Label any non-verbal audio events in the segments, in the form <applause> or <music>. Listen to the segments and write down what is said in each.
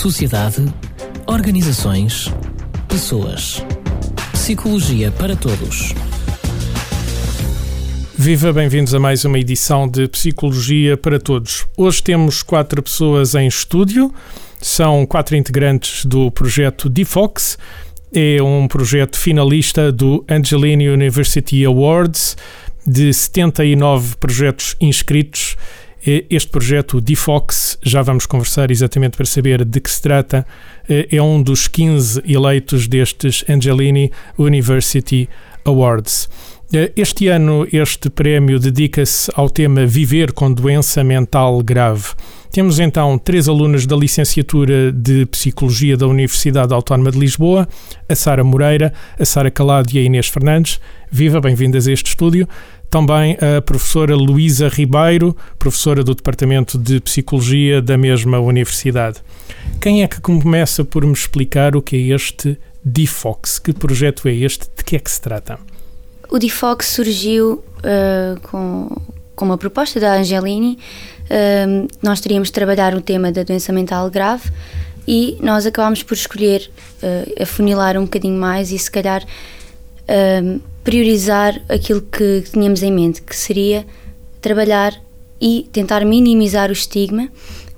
sociedade, organizações, pessoas. Psicologia para todos. Viva, bem-vindos a mais uma edição de Psicologia para Todos. Hoje temos quatro pessoas em estúdio, são quatro integrantes do projeto DeFox. É um projeto finalista do Angelini University Awards, de 79 projetos inscritos este projeto, DeFox, já vamos conversar exatamente para saber de que se trata, é um dos 15 eleitos destes Angelini University Awards. Este ano, este prémio dedica-se ao tema Viver com Doença Mental Grave. Temos então três alunas da licenciatura de Psicologia da Universidade Autónoma de Lisboa, a Sara Moreira, a Sara Calado e a Inês Fernandes. Viva, bem-vindas a este estúdio também a professora Luísa Ribeiro, professora do Departamento de Psicologia da mesma universidade. Quem é que começa por me explicar o que é este DIFOX? Que projeto é este? De que é que se trata? O DIFOX surgiu uh, com, com uma proposta da Angelini. Nós teríamos de trabalhar o tema da doença mental grave e nós acabámos por escolher uh, afunilar um bocadinho mais e se calhar priorizar aquilo que tínhamos em mente, que seria trabalhar e tentar minimizar o estigma,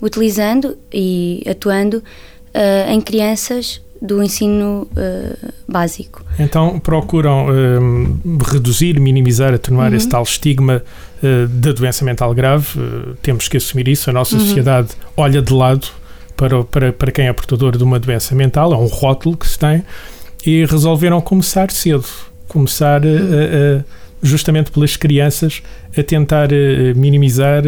utilizando e atuando uh, em crianças do ensino uh, básico. Então procuram uh, reduzir, minimizar, atenuar uhum. esse tal estigma uh, da doença mental grave. temos que assumir isso. A nossa uhum. sociedade olha de lado para, para, para quem é portador de uma doença mental, é um rótulo que se tem, e resolveram começar cedo começar a, a, justamente pelas crianças a tentar minimizar,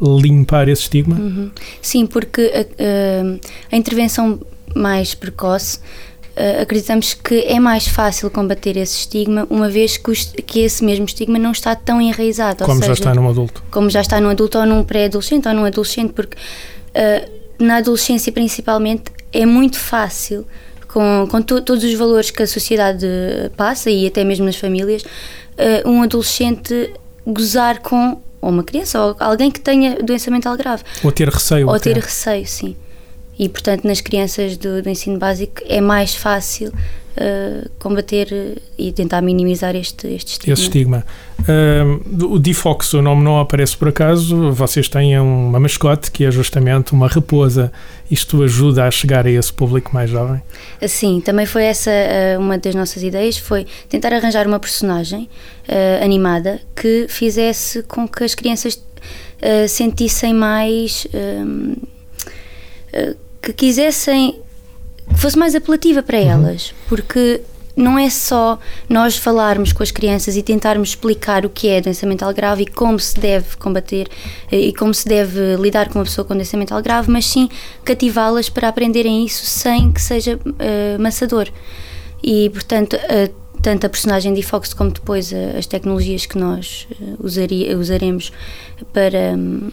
limpar esse estigma? Uhum. Sim, porque a, a, a, intervenção mais precoce acreditamos que é mais fácil combater esse estigma, uma vez que, os, que esse mesmo estigma não está tão enraizado. Como seja, já está num adulto. Como já está num adulto ou num pré-adolescente ou num adolescente, porque uh, na adolescência principalmente é muito fácil com, com to, todos os valores que a sociedade passa e até mesmo nas famílias, uh, um adolescente gozar com ou uma criança ou alguém que tenha doença mental grave. Ou ter receio. Ou ter receio, sim. E, portanto, nas crianças do, do ensino básico é mais fácil uh, combater e tentar minimizar este, este estigma. Esse estigma. Uh, o Difox, o nome não aparece por acaso, vocês têm uma mascote que é justamente uma raposa. Isto ajuda a chegar a esse público mais jovem? Sim, também foi essa uh, uma das nossas ideias, foi tentar arranjar uma personagem animada que fizesse com que as crianças sentissem mais... que quisessem que fosse mais apelativa para uhum. elas, porque não é só nós falarmos com as crianças e tentarmos explicar o que é doença mental grave e como se deve combater eh, e como se deve lidar com uma pessoa com doença mental grave, mas sim cativá-las para aprenderem isso sem que seja uh, maçador. E, portanto, uh, tanto a personagem de Fox como depois as tecnologias que nós usaria, usaremos para. Um,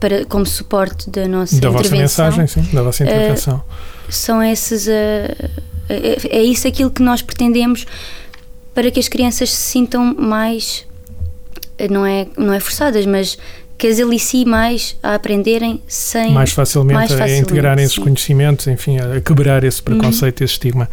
para, como suporte da nossa da intervenção. vossa mensagem, sim, da vossa intervenção. Uh, são esses. Uh, é, é isso aquilo que nós pretendemos para que as crianças se sintam mais. Não é, não é forçadas, mas que as alicie mais a aprenderem sem. Mais facilmente, mais facilmente a integrarem esses conhecimentos, enfim, a quebrar esse preconceito, uhum. esse estigma.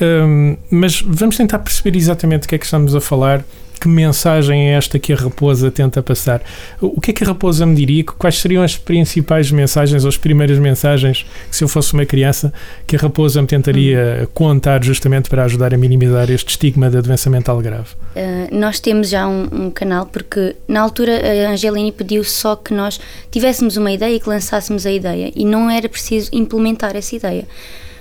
Um, mas vamos tentar perceber exatamente o que é que estamos a falar que mensagem é esta que a raposa tenta passar? O que é que a raposa me diria? Quais seriam as principais mensagens ou as primeiras mensagens que, se eu fosse uma criança, que a raposa me tentaria hum. contar justamente para ajudar a minimizar este estigma da doença mental grave? Uh, nós temos já um, um, canal, porque na altura a Angelini pediu só que nós tivéssemos uma ideia e que lançássemos a ideia, e não era preciso implementar essa ideia.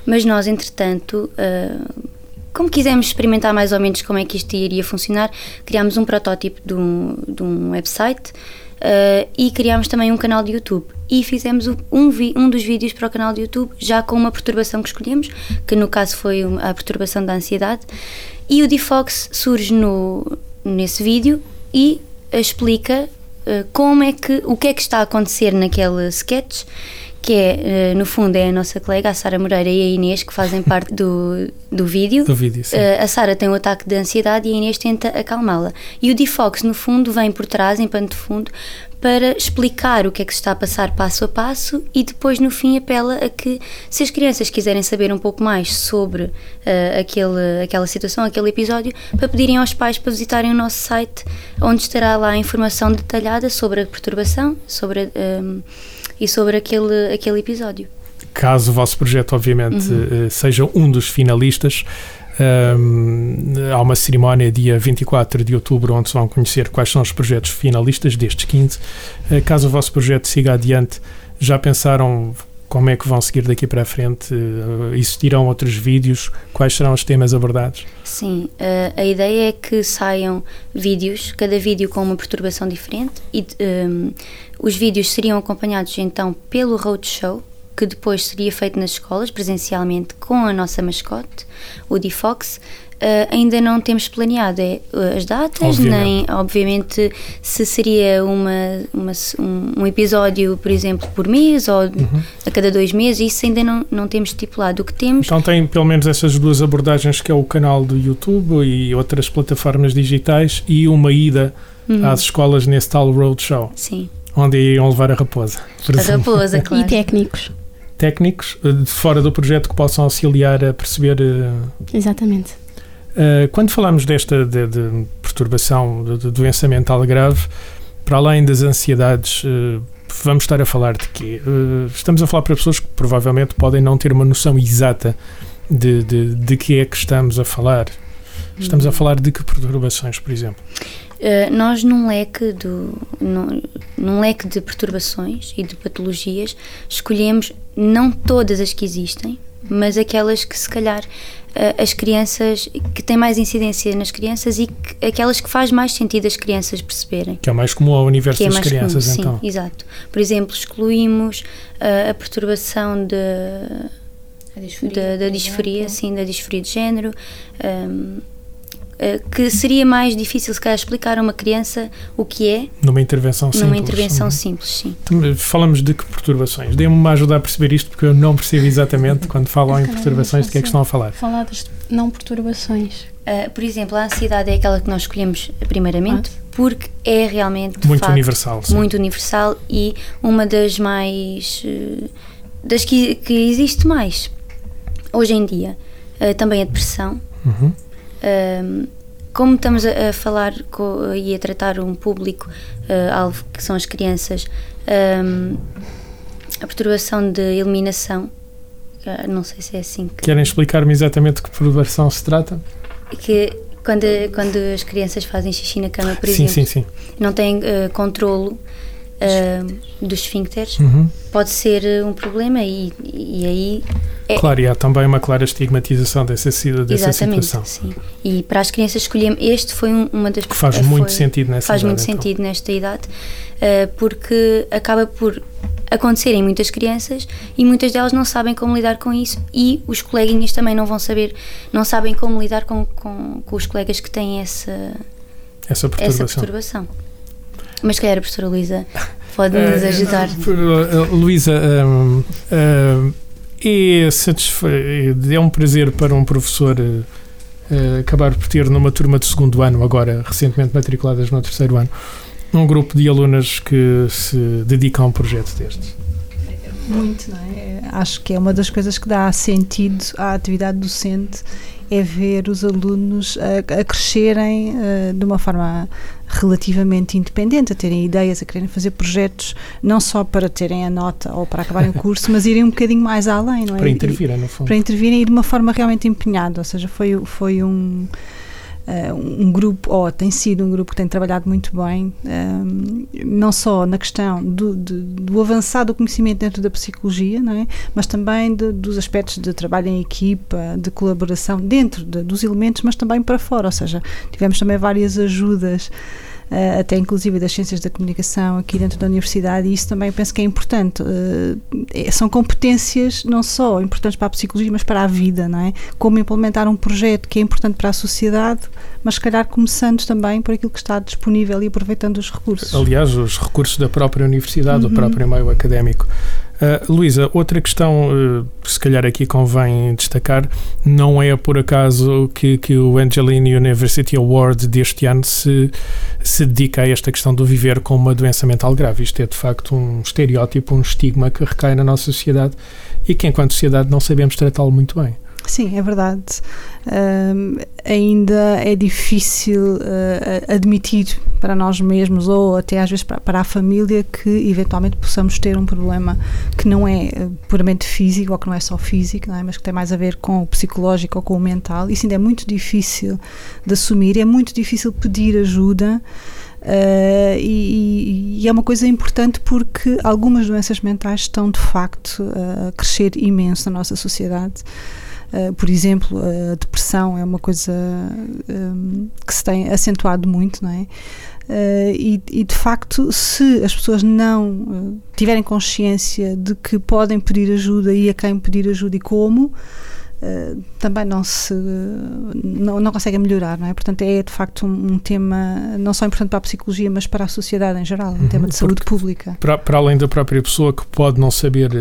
Mas nós, entretanto, uh, como quisemos experimentar mais ou menos como é que isto iria funcionar, criámos um protótipo de um, de um website uh, e criámos também um canal de YouTube. E fizemos um, um dos vídeos para o canal de YouTube já com uma perturbação que escolhemos, que no caso foi a perturbação da ansiedade. E o Defox surge no, nesse vídeo e explica uh, como é que, o que é que está a acontecer naquele sketch que é, eh, no fundo, é a nossa colega, a Sara Moreira e a Inês, que fazem <laughs> parte do, do vídeo. Do vídeo, sim. Eh, a Sara tem um ataque de ansiedade e a Inês tenta acalmá-la. E o Difox, no fundo, vem por trás, em pano de fundo, para explicar o que é que se está a passar passo a passo e depois no fim apela a que se as crianças quiserem saber um pouco mais sobre uh, aquele, aquela situação, aquele episódio, para pedirem aos pais para visitarem o nosso site, onde estará lá a informação detalhada sobre a perturbação sobre, um, e sobre aquele, aquele episódio. Caso o vosso projeto, obviamente, uhum. seja um dos finalistas, um, há uma cerimónia dia 24 de outubro onde se vão conhecer quais são os projetos finalistas destes 15. Uh, caso o vosso projeto siga adiante, já pensaram como é que vão seguir daqui para a frente? Uh, existirão outros vídeos? Quais serão os temas abordados? Sim, uh, a ideia é que saiam vídeos, cada vídeo com uma perturbação diferente, e um, os vídeos seriam acompanhados então pelo roadshow, que depois seria feito nas escolas, presencialmente, com a nossa mascote, o Difox. Uh, ainda não temos planeado uh, as datas, obviamente. nem obviamente se seria uma, uma um, um, episódio, por exemplo, por mês ou uhum. a cada dois meses, isso ainda não, não temos estipulado. O que temos. Então tem pelo menos essas duas abordagens que é o canal do YouTube e outras plataformas digitais e uma ida uhum. às escolas nesse tal roadshow. Sim. Onde iam levar a raposa. A raposa, <laughs> claro. E técnicos técnicos eh, de fora do projeto que possam auxiliar a perceber. Eh, Exatamente. Uh, quando falamos desta de, de perturbação, de, de, doença mental grave, para além das ansiedades, vamos estar a falar de quê? Estamos a falar para pessoas que provavelmente podem não ter uma noção exata de, de, de que é que estamos a falar. Estamos a hum. falar de que perturbações, por exemplo? Uh, nós num leque, do, num, num leque de perturbações e de patologias escolhemos não todas as que existem, mas aquelas que se calhar uh, as crianças que têm mais incidência nas crianças e que, aquelas que faz mais sentido as crianças perceberem. Que é mais comum ao universo é das crianças, comum, então. Sim, exato. Por exemplo, excluímos uh, a perturbação de a disforia, da, da disforia, sim, da disforia de género. Um, eh, que seria mais difícil, se calhar, explicar a uma criança o que é. Numa intervenção simples. Numa intervenção uhum. simples, sim. Então, falamos de que perturbações? Dê-me uma ajuda a perceber isto, porque eu não percebo exatamente quando falam em perturbações de que é que estão a falar. Falar das não perturbações. Uh, por exemplo, a ansiedade é aquela que nós escolhemos primeiramente, ah. porque é realmente. Muito facto, universal. Sim. Muito universal e uma das mais. Uh, das que, que existe mais hoje em dia. Uh, também a depressão. Uhum. Um, como estamos a, a falar com, e a tratar um público uh, alvo que são as crianças, um, a perturbação de eliminação, não sei se é assim que. Querem explicar-me exatamente de que perturbação se trata? Que quando, quando as crianças fazem xixi na cama, por sim, exemplo, sim, sim. não têm uh, controlo uh, dos esfíncteres, uhum. pode ser um problema e, e aí é, claro, e há também uma clara estigmatização dessa, dessa exatamente, situação. Sim. E para as crianças escolhemos, este foi um, uma das que faz foi, muito sentido nessa faz idade. muito então. sentido nesta idade, uh, porque acaba por acontecer em muitas crianças e muitas delas não sabem como lidar com isso e os coleguinhas também não vão saber, não sabem como lidar com, com, com os colegas que têm essa, essa perturbação. Essa perturbação. Mas se calhar a professora Luísa pode nos eh, ajudar. Luísa, um, um, é, é um prazer para um professor uh, acabar por ter numa turma de segundo ano, agora recentemente matriculadas no terceiro ano, um grupo de alunas que se dedicam a um projeto destes. Muito, não é? Acho que é uma das coisas que dá sentido à atividade docente é ver os alunos a, a crescerem uh, de uma forma relativamente independente, a terem ideias, a quererem fazer projetos, não só para terem a nota ou para acabarem o curso, mas irem um bocadinho mais além, não é? Para intervirem, no fundo. Para intervirem e de uma forma realmente empenhada, ou seja, foi, foi um uh, um grupo, ou tem sido um grupo que tem trabalhado muito bem, um, eh, não só na questão do, de, do avançado conhecimento dentro da psicologia, não é? mas também de, dos aspectos de trabalho em equipa, de colaboração dentro de, dos elementos, mas também para fora, ou seja, tivemos também várias ajudas uh, até inclusive das ciências da comunicação aqui dentro da universidade, e isso também penso que é importante. Uh, são competências não só importantes para a psicologia, mas para a vida, não é? Como implementar um projeto que é importante para a sociedade, mas se calhar começando também por aquilo que está disponível e aproveitando os recursos. Aliás, os recursos da própria universidade, uhum. do próprio meio académico. Uh, Luísa, outra questão, uh, se calhar aqui convém destacar, não é por acaso que, que o Angelini University Award deste ano se, se dedica a esta questão do viver com uma doença mental grave. Isto é de facto um estereótipo, um estigma que recai na nossa sociedade e que, enquanto sociedade, não sabemos tratá-lo muito bem. Sim, é verdade. Um, ainda é difícil uh, admitir para nós mesmos ou até às vezes para, para, a família que eventualmente possamos ter um problema que não é uh, puramente físico ou que não é só físico, é? mas que tem mais a ver com o psicológico ou com o mental. Isso ainda é muito difícil de assumir, é muito difícil pedir ajuda. Uh, e, e, é uma coisa importante porque algumas doenças mentais estão de facto a crescer imenso na nossa sociedade. Uh, por exemplo, a depressão é uma coisa um, que se tem acentuado muito, não é? Uh, e, e, de facto, se as pessoas não uh, tiverem consciência de que podem pedir ajuda e a quem pedir ajuda e como, Uh, também não se não, não conseguem melhorar, não é? Portanto, é de facto um, um, tema não só importante para a psicologia, mas para a sociedade em geral, um uhum, tema de saúde pública. Para, para, além da própria pessoa que pode não saber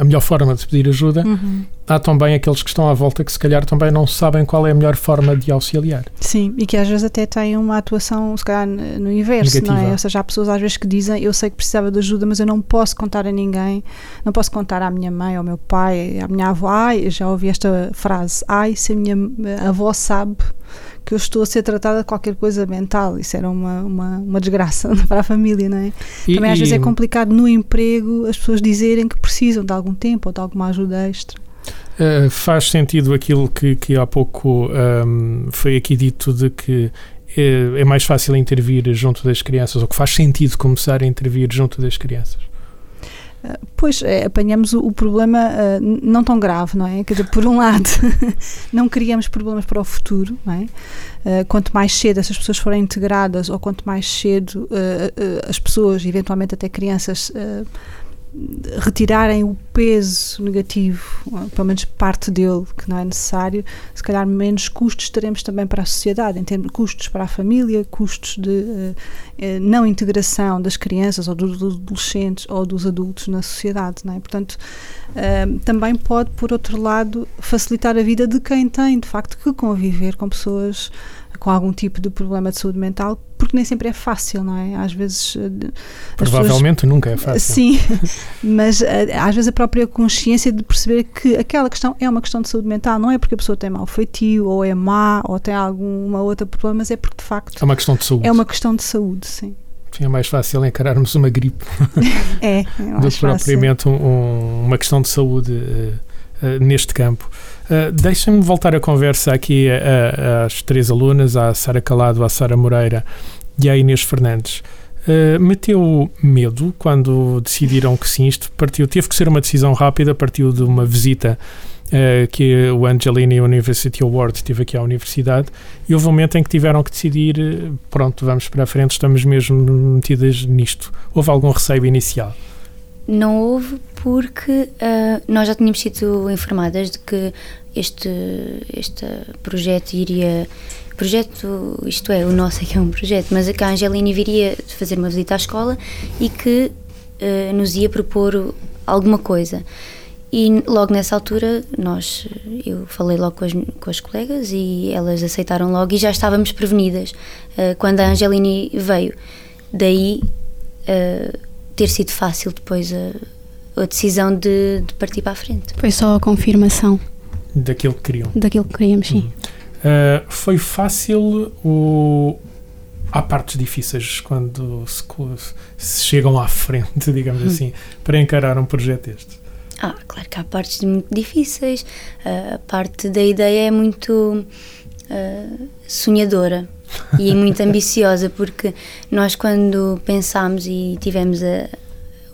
a melhor forma de pedir ajuda, uhum há também aqueles que estão à volta que se calhar também não sabem qual é a melhor forma de auxiliar. Sim, e que às vezes até têm uma atuação, se calhar, no inverso, Negativa. não é? Ou seja, há pessoas às vezes que dizem eu sei que precisava de ajuda, mas eu não posso contar a ninguém, não posso contar à minha mãe, ao meu pai, à minha avó. Ai, já ouvi esta frase, ai, se a minha avó sabe que eu estou a ser tratada de qualquer coisa mental. Isso era uma, uma, uma desgraça <laughs> para a família, não é? E, Também às e... vezes é complicado no emprego as pessoas dizerem que precisam de algum tempo ou de alguma ajuda extra. Uh, faz sentido aquilo que, que há pouco um, foi aqui dito de que é, é, mais fácil intervir junto das crianças, ou que faz sentido começar a intervir junto das crianças? Uh, pois, é, apanhamos o, o problema uh, não tão grave, não é? Quer dizer, por um <laughs> lado, não criamos problemas para o futuro, não é? quanto mais cedo essas pessoas forem integradas, ou quanto mais cedo as pessoas, eventualmente até crianças, retirarem o peso negativo, pelo menos parte dele, que não é necessário, se calhar menos custos teremos também para a sociedade, em termos de custos para a família, custos de uh, não integração das crianças ou dos adolescentes ou dos adultos na sociedade, não é? Portanto, uh, também pode, por outro lado, facilitar a vida de quem tem, de facto, que conviver com pessoas com algum tipo de problema de saúde mental, porque nem sempre é fácil, não é? Às vezes. Eh, Provavelmente pessoas, nunca é fácil. Sim, <laughs> mas eh, às vezes a própria consciência de perceber que aquela questão é uma questão de saúde mental, não é porque a pessoa tem mau feitio, ou é má, ou tem alguma outra problema, mas é porque de facto. É uma questão de saúde. É uma questão de saúde, sim. Sim, é mais fácil encararmos uma gripe <laughs> é, é <laughs> do que propriamente um, uma questão de saúde uh, neste campo. Uh, Deixem-me voltar a conversa aqui às três alunas, à Sara Calado, à Sara Moreira e à Inês Fernandes. Uh, meteu medo quando decidiram que sim, isto partiu, teve que ser uma decisão rápida, partiu de uma visita uh, que o Angelini University Award teve aqui à universidade e houve um momento em que tiveram que decidir, pronto, vamos para a frente, estamos mesmo metidas nisto. Houve algum receio inicial? Não houve porque uh, nós já tínhamos sido informadas de que este, este projeto iria. Projeto, isto é, o nosso é que é um projeto, mas que a Angelina viria fazer uma visita à escola e que uh, nos ia propor alguma coisa. E logo nessa altura, nós, eu falei logo com as, com as colegas e elas aceitaram logo e já estávamos prevenidas uh, quando a Angelini veio. Daí uh, ter sido fácil depois a, a decisão de, de, partir para a frente. Foi só a confirmação. Daquilo que queriam. Daquilo que queríamos, sim. Uh, foi fácil o. Há partes difíceis quando se, se chegam à frente, <laughs> digamos hum. assim, para encarar um projeto deste. Ah, claro que há partes muito difíceis. Uh, a parte da ideia é muito uh, sonhadora e muito ambiciosa, porque nós, quando pensámos e tivemos a,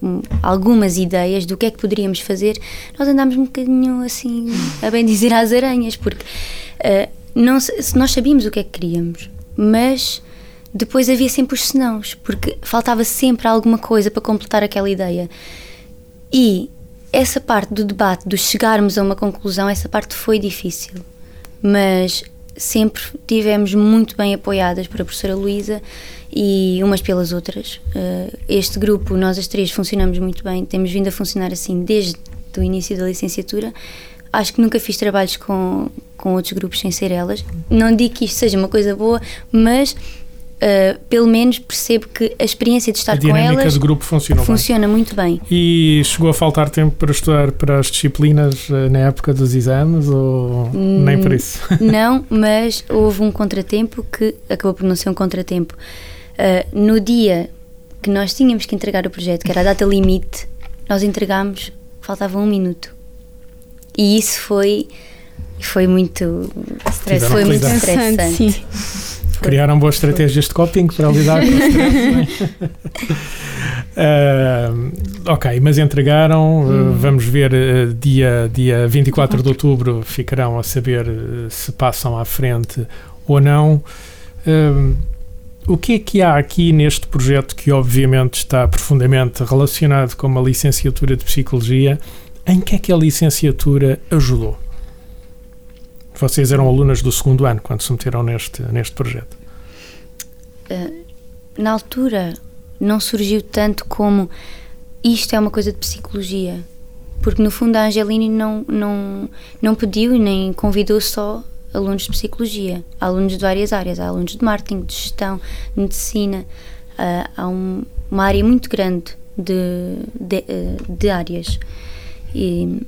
um, algumas ideias do que é que poderíamos fazer, nós andámos um bocadinho assim, a bem dizer, às aranhas, porque uh, não, nós sabíamos o que é que queríamos, mas depois havia sempre os senãos, porque faltava sempre alguma coisa para completar aquela ideia. E essa parte do debate, de chegarmos a uma conclusão, essa parte foi difícil. Mas sempre tivemos muito bem apoiadas por a professora Luísa e umas pelas outras. Uh, este grupo, nós as três funcionamos muito bem, temos vindo a funcionar assim desde o início da licenciatura. Acho que nunca fiz trabalhos com, com outros grupos sem ser elas. Não digo que isto seja uma coisa boa, mas uh, pelo menos percebo que a experiência de estar a com elas do grupo funciona, funciona bem. muito bem. E chegou a faltar tempo para estudar para as disciplinas uh, na época dos exames ou hum, nem por isso? <laughs> Não, mas houve um contratempo que acabou por não ser um contratempo. Uh, no dia que nós tínhamos que entregar o projeto, que era a data limite, nós entregámos, faltava um minuto. E isso foi foi muito estressante. Foi muito estressante. Sim. Criaram boas estratégias de coping para lidar com o stress. uh, <laughs> ok, mas entregaram. Hum. Uh, vamos ver, uh, dia, dia 24 de outubro ficarão a saber se passam à frente ou não. o que é que há aqui neste projeto que, obviamente, está profundamente relacionado com uma licenciatura de Psicologia? Em que é que a licenciatura ajudou? Vocês eram alunas do segundo ano quando se meteram neste, neste projeto? Uh, na altura não surgiu tanto como isto é uma coisa de psicologia, porque no fundo a Angelini não, não, não pediu nem convidou só alunos de psicologia, há alunos de várias áreas, há alunos de marketing, de gestão, de medicina, uh, há um, uma área muito grande de, de, uh, de áreas. E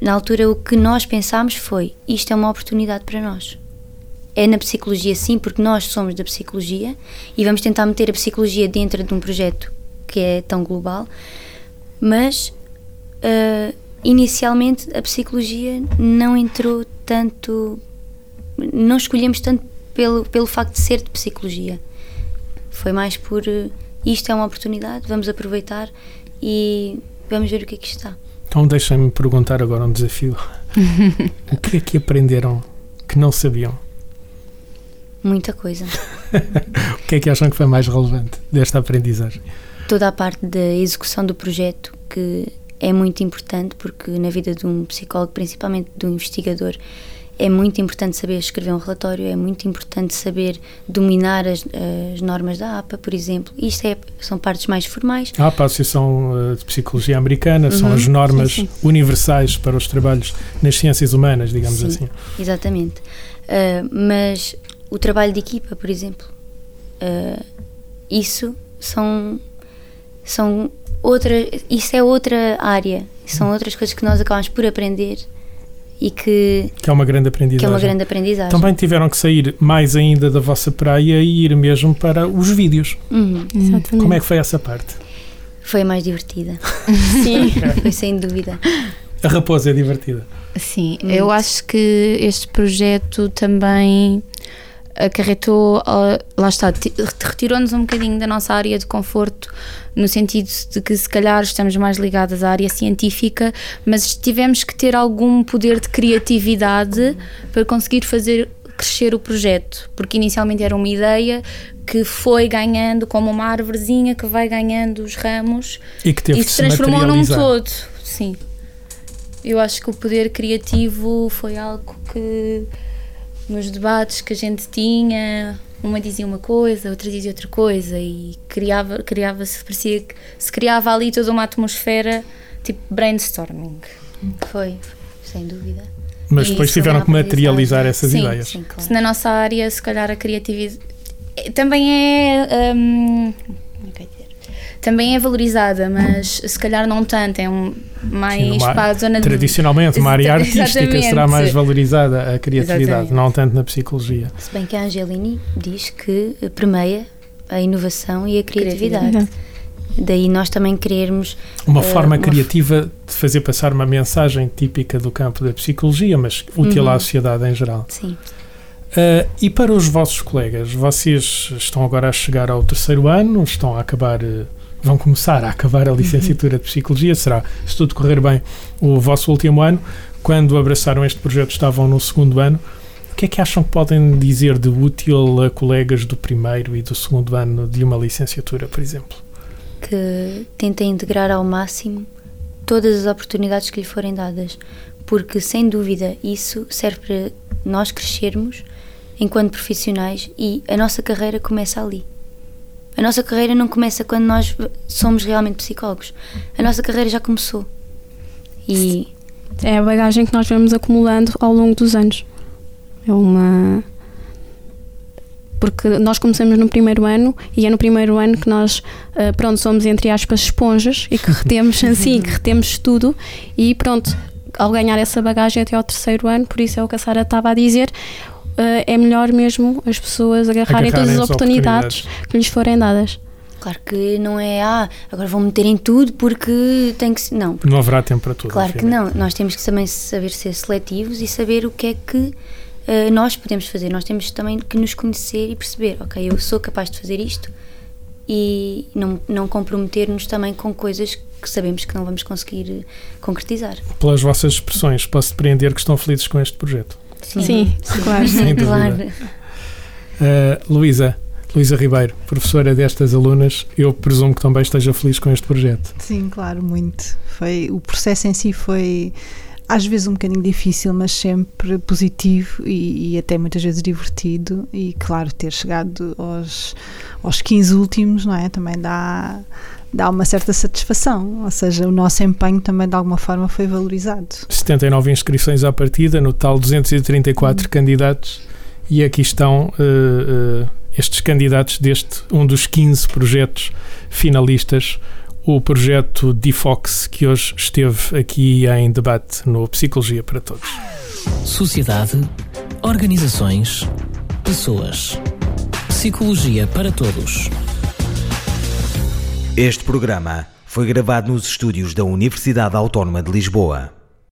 na altura o que nós pensámos foi isto é uma oportunidade para nós. É na psicologia sim, porque nós somos da psicologia e vamos tentar meter a psicologia dentro de um projeto que é tão global, mas uh, inicialmente a psicologia não entrou tanto, não escolhemos tanto pelo, pelo facto de ser de psicologia. Foi mais por uh, isto é uma oportunidade, vamos aproveitar e vamos ver o que é que está. Então deixem-me perguntar agora um desafio. <laughs> o que é que aprenderam que não sabiam? Muita coisa. <laughs> o que é que acham que foi mais relevante desta aprendizagem? Toda a parte da execução do projeto, que é muito importante, porque na vida de um psicólogo, principalmente de um investigador, é muito importante saber escrever um relatório, é muito importante saber dominar as, as normas da APA, por exemplo. Isto é, são partes mais formais. A APA, a Associação eh, de Psicologia Americana, uhum, são as normas sim, sim. universais para os trabalhos nas ciências humanas, digamos sim, assim. Exatamente. Uh, mas o trabalho de equipa, por exemplo, uh, isso são, são outra, isso é outra área, são outras coisas que nós acabamos por aprender e que, que é uma grande aprendizagem. Que é uma grande aprendizagem. Também tiveram que sair mais ainda da vossa praia e ir mesmo para os vídeos. Uhum. Exatamente. Como é que foi essa parte? Foi a mais divertida. <laughs> Sim, <laughs> foi sem dúvida. A raposa é divertida. Sim, Muito. eu acho que este projeto também acarretou, lá está, retirou-nos um bocadinho da nossa área de conforto, no sentido de que se calhar estamos mais ligadas à área científica, mas tivemos que ter algum poder de criatividade para conseguir fazer crescer o projeto, porque inicialmente era uma ideia que foi ganhando como uma árvorezinha que vai ganhando os ramos e que teve e se transformou num todo. Sim. Eu acho que o poder criativo foi algo que nos debates que a gente tinha, uma dizia uma coisa, outra dizia outra coisa e criava, criava se parecia que se criava ali toda uma atmosfera tipo brainstorming. Foi, sem dúvida. Mas e depois tiveram que materializar essas sim, ideias. Sim, claro. Se na nossa área, se calhar a criatividade também é um, também é valorizada, mas se calhar não tanto, é um, mais Sim, uma, para a zona Tradicionalmente, de... uma área artística será mais valorizada a criatividade, Exatamente. não tanto na psicologia. Se bem que a Angelini diz que permeia a inovação e a criatividade. criatividade. Daí nós também querermos. Uma uh, forma uma criativa de fazer passar uma mensagem típica do campo da psicologia, mas útil uhum. à sociedade em geral. Sim. Uh, e para os vossos colegas, vocês estão agora a chegar ao terceiro ano, estão a acabar. Uh, vão começar a acabar a licenciatura de Psicologia, será, se tudo correr bem, o vosso último ano. Quando abraçaram este projeto estavam no segundo ano. O que é que acham que podem dizer de útil a colegas do primeiro e do segundo ano de uma licenciatura, por exemplo? Que tentem integrar ao máximo todas as oportunidades que lhe forem dadas, porque sem dúvida isso serve para nós crescermos enquanto profissionais e a nossa carreira começa ali. A nossa carreira não começa quando nós somos realmente psicólogos. A nossa carreira já começou. E É a bagagem que nós vamos acumulando ao longo dos anos. É uma. Porque nós começamos no primeiro ano e é no primeiro ano que nós, ah, pronto, somos entre aspas esponjas e que retemos <laughs> assim, que retemos tudo e pronto, ao ganhar essa bagagem até ao terceiro ano, por isso é o que a Sara estava a dizer, é melhor mesmo as pessoas agarrarem, todas as a oportunidades, que lhes forem dadas. claro que não é, ah, agora vou meter em tudo porque tem que. se-" Não, Não haverá tempo para tudo. Claro que não, nós temos que também saber ser seletivos e saber o que é que eh, nós podemos fazer. Nós temos também que nos conhecer e perceber, ok, eu sou capaz de fazer isto e não, não comprometer-nos também com coisas que sabemos que não vamos conseguir eh, concretizar. Pelas vossas expressões, posso depreender que estão felizes com este projeto. Sim, claro. Sem dúvida. claro. Uh, Luísa, Luísa Ribeiro, professora destas alunas, eu presumo que também esteja feliz com este projeto. Sim, claro, muito. Foi, o processo em si foi às vezes um bocadinho difícil, mas sempre positivo e, e até muitas vezes divertido. E claro, ter chegado aos, aos 15 últimos, não é? Também dá, dá uma certa satisfação. Ou seja, o nosso empenho também de alguma forma foi valorizado. 79 inscrições à partida, no total 234 candidatos, e aqui estão uh, uh, estes candidatos deste, um dos 15 projetos finalistas, o projeto DIFOX, que hoje esteve aqui em debate no Psicologia para Todos. Sociedade, organizações, pessoas. Psicologia para todos. Este programa foi gravado nos estúdios da Universidade Autónoma de Lisboa.